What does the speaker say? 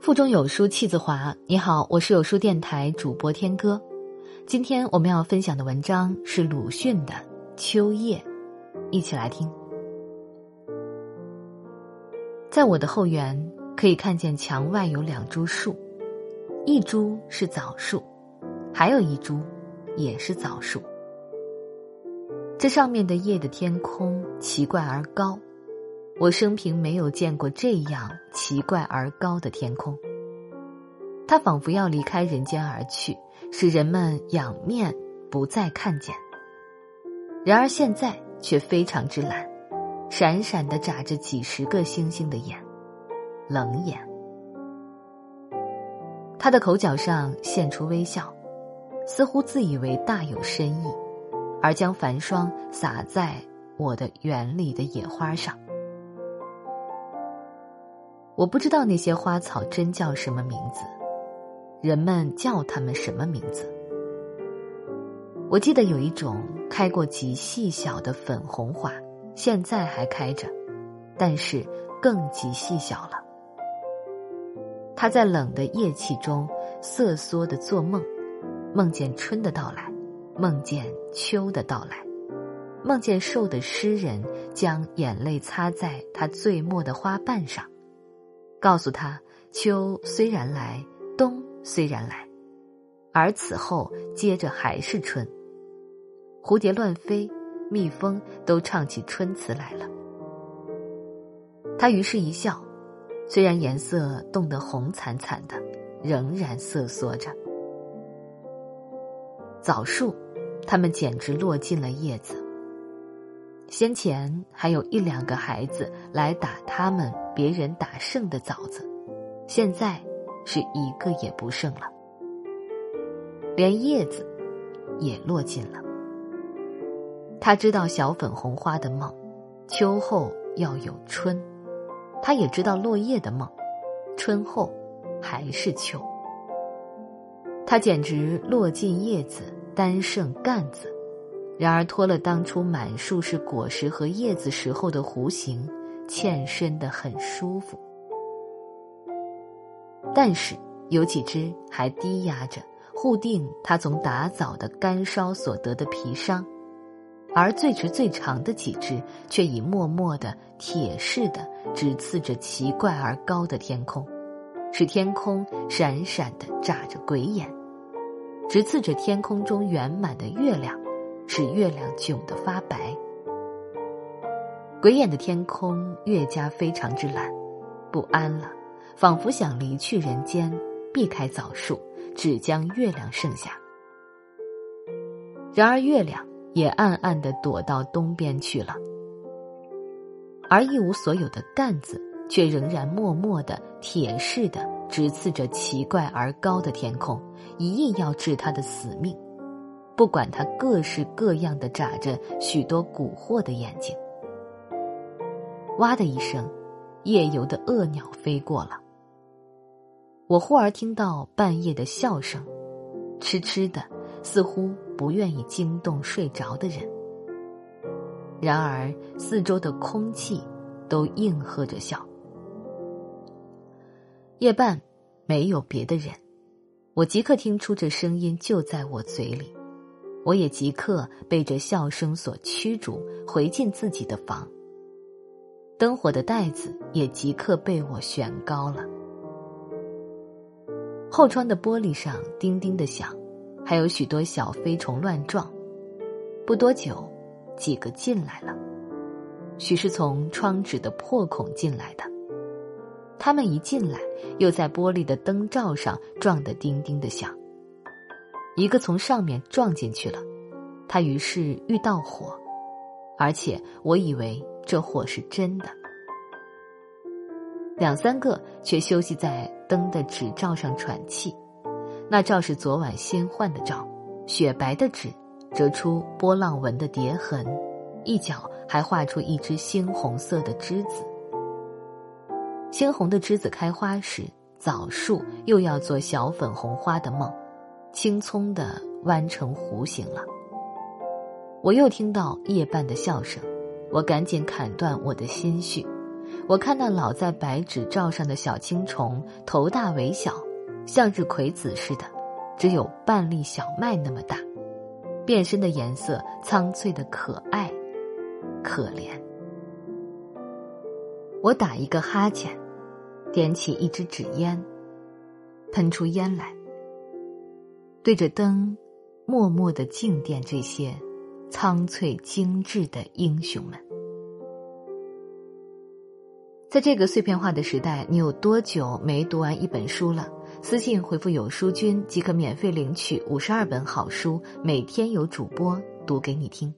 腹中有书气自华。你好，我是有书电台主播天歌。今天我们要分享的文章是鲁迅的《秋夜》，一起来听。在我的后园，可以看见墙外有两株树，一株是枣树，还有一株也是枣树。这上面的夜的天空奇怪而高。我生平没有见过这样奇怪而高的天空。它仿佛要离开人间而去，使人们仰面不再看见。然而现在却非常之蓝，闪闪的眨着几十个星星的眼，冷眼。他的口角上现出微笑，似乎自以为大有深意，而将繁霜洒在我的园里的野花上。我不知道那些花草真叫什么名字，人们叫它们什么名字？我记得有一种开过极细小的粉红花，现在还开着，但是更极细小了。它在冷的夜气中瑟缩的做梦，梦见春的到来，梦见秋的到来，梦见瘦的诗人将眼泪擦在他最末的花瓣上。告诉他，秋虽然来，冬虽然来，而此后接着还是春。蝴蝶乱飞，蜜蜂都唱起春词来了。他于是一笑，虽然颜色冻得红惨惨的，仍然瑟缩着。枣树，它们简直落尽了叶子。先前还有一两个孩子来打他们。别人打剩的枣子，现在是一个也不剩了，连叶子也落尽了。他知道小粉红花的梦，秋后要有春；他也知道落叶的梦，春后还是秋。他简直落尽叶子，单剩干子，然而脱了当初满树是果实和叶子时候的弧形。欠身的很舒服，但是有几只还低压着，护定他从打枣的干烧所得的皮伤，而最直最长的几只却已默默的铁似的直刺着奇怪而高的天空，使天空闪闪的眨着鬼眼，直刺着天空中圆满的月亮，使月亮窘得发白。鬼眼的天空越加非常之蓝，不安了，仿佛想离去人间，避开枣树，只将月亮剩下。然而月亮也暗暗的躲到东边去了，而一无所有的担子却仍然默默的铁似的直刺着奇怪而高的天空，一意要治他的死命，不管他各式各样的眨着许多蛊惑的眼睛。哇的一声，夜游的恶鸟飞过了。我忽而听到半夜的笑声，痴痴的，似乎不愿意惊动睡着的人。然而四周的空气都应和着笑。夜半没有别的人，我即刻听出这声音就在我嘴里，我也即刻被这笑声所驱逐，回进自己的房。灯火的袋子也即刻被我悬高了。后窗的玻璃上叮叮的响，还有许多小飞虫乱撞。不多久，几个进来了，许是从窗纸的破孔进来的。他们一进来，又在玻璃的灯罩上撞得叮叮的响。一个从上面撞进去了，他于是遇到火，而且我以为。这火是真的，两三个却休息在灯的纸罩上喘气。那罩是昨晚新换的罩，雪白的纸，折出波浪纹的叠痕，一角还画出一只猩红色的栀子。猩红的栀子开花时，枣树又要做小粉红花的梦，青葱的弯成弧形了。我又听到夜半的笑声。我赶紧砍断我的心绪，我看到老在白纸罩上的小青虫，头大尾小，向日葵籽似的，只有半粒小麦那么大，变身的颜色苍翠的可爱，可怜。我打一个哈欠，点起一支纸烟，喷出烟来，对着灯，默默的静电这些苍翠精致的英雄们。在这个碎片化的时代，你有多久没读完一本书了？私信回复“有书君”即可免费领取五十二本好书，每天有主播读给你听。